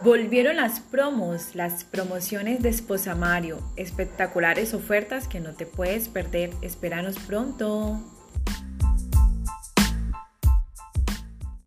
Volvieron las promos, las promociones de Esposa Mario, espectaculares ofertas que no te puedes perder. Espéranos pronto.